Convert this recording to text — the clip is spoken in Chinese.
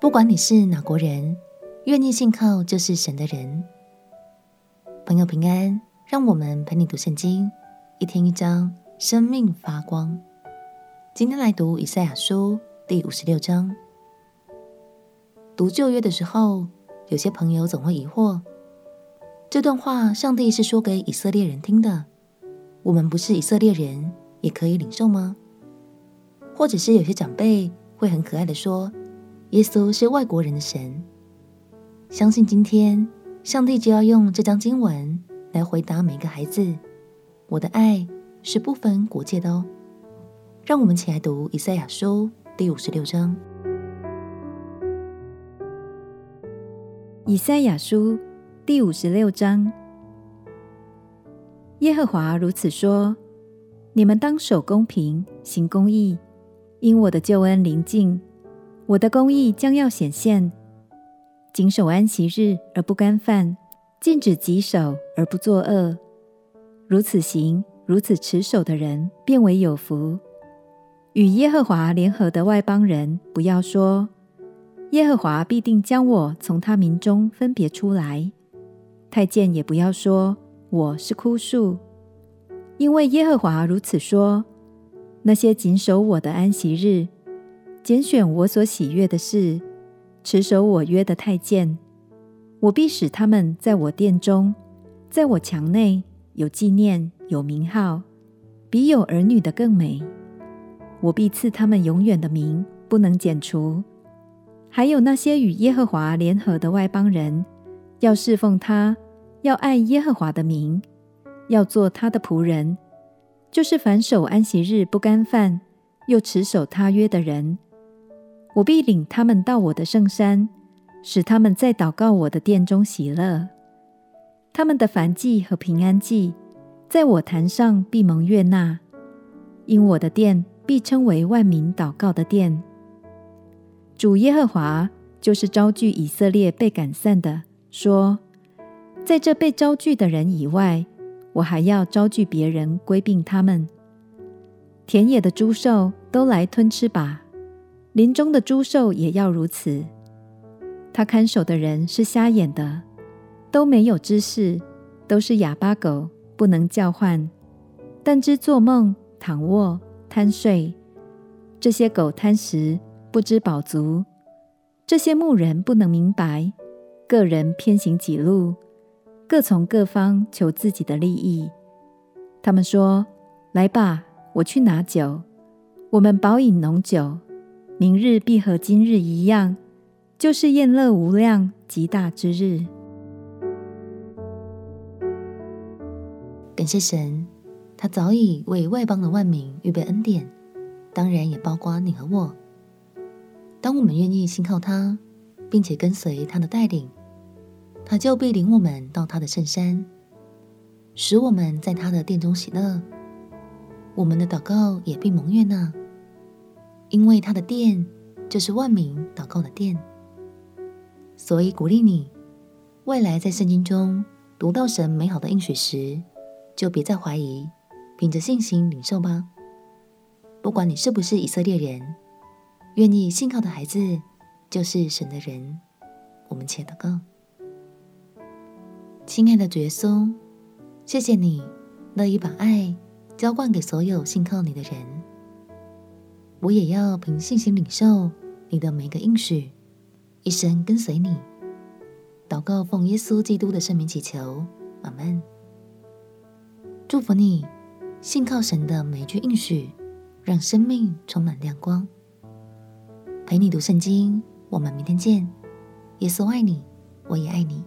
不管你是哪国人，愿意信靠就是神的人。朋友平安，让我们陪你读圣经，一天一章，生命发光。今天来读以赛亚书第五十六章。读旧约的时候，有些朋友总会疑惑：这段话上帝是说给以色列人听的，我们不是以色列人，也可以领受吗？或者是有些长辈会很可爱的说，耶稣是外国人的神。相信今天上帝就要用这章经文来回答每个孩子：我的爱是不分国界的哦。让我们起来读以赛亚书第五十六章。以赛亚书第五十六章，耶和华如此说。你们当守公平，行公义，因我的救恩临近，我的公义将要显现。谨守安息日而不干犯，禁止己手而不作恶。如此行，如此持守的人，便为有福。与耶和华联合的外邦人，不要说：耶和华必定将我从他民中分别出来。太监也不要说：我是枯树。因为耶和华如此说：那些谨守我的安息日，拣选我所喜悦的事，持守我约的太监，我必使他们在我殿中，在我墙内有纪念，有名号，比有儿女的更美。我必赐他们永远的名，不能剪除。还有那些与耶和华联合的外邦人，要侍奉他，要爱耶和华的名。要做他的仆人，就是反守安息日不干饭，又持守他约的人，我必领他们到我的圣山，使他们在祷告我的殿中喜乐。他们的燔祭和平安祭，在我坛上必蒙悦纳，因我的殿必称为万民祷告的殿。主耶和华就是招聚以色列被赶散的，说，在这被招聚的人以外。我还要招聚别人归并他们，田野的猪兽都来吞吃吧，林中的猪兽也要如此。他看守的人是瞎眼的，都没有知识，都是哑巴狗，不能叫唤，但知做梦、躺卧、贪睡。这些狗贪食，不知饱足；这些牧人不能明白，各人偏行己路。各从各方求自己的利益。他们说：“来吧，我去拿酒，我们饱饮浓酒。明日必和今日一样，就是宴乐无量极大之日。”感谢神，他早已为外邦的万民预备恩典，当然也包括你和我。当我们愿意信靠他，并且跟随他的带领。他就必领我们到他的圣山，使我们在他的殿中喜乐。我们的祷告也必蒙悦纳，因为他的殿就是万民祷告的殿。所以鼓励你，未来在圣经中读到神美好的应许时，就别再怀疑，凭着信心领受吧。不管你是不是以色列人，愿意信靠的孩子就是神的人。我们且祷告。亲爱的主耶稣，谢谢你乐意把爱浇灌给所有信靠你的人。我也要凭信心领受你的每个应许，一生跟随你。祷告奉耶稣基督的圣名祈求，阿门。祝福你，信靠神的每句应许，让生命充满亮光。陪你读圣经，我们明天见。耶稣爱你，我也爱你。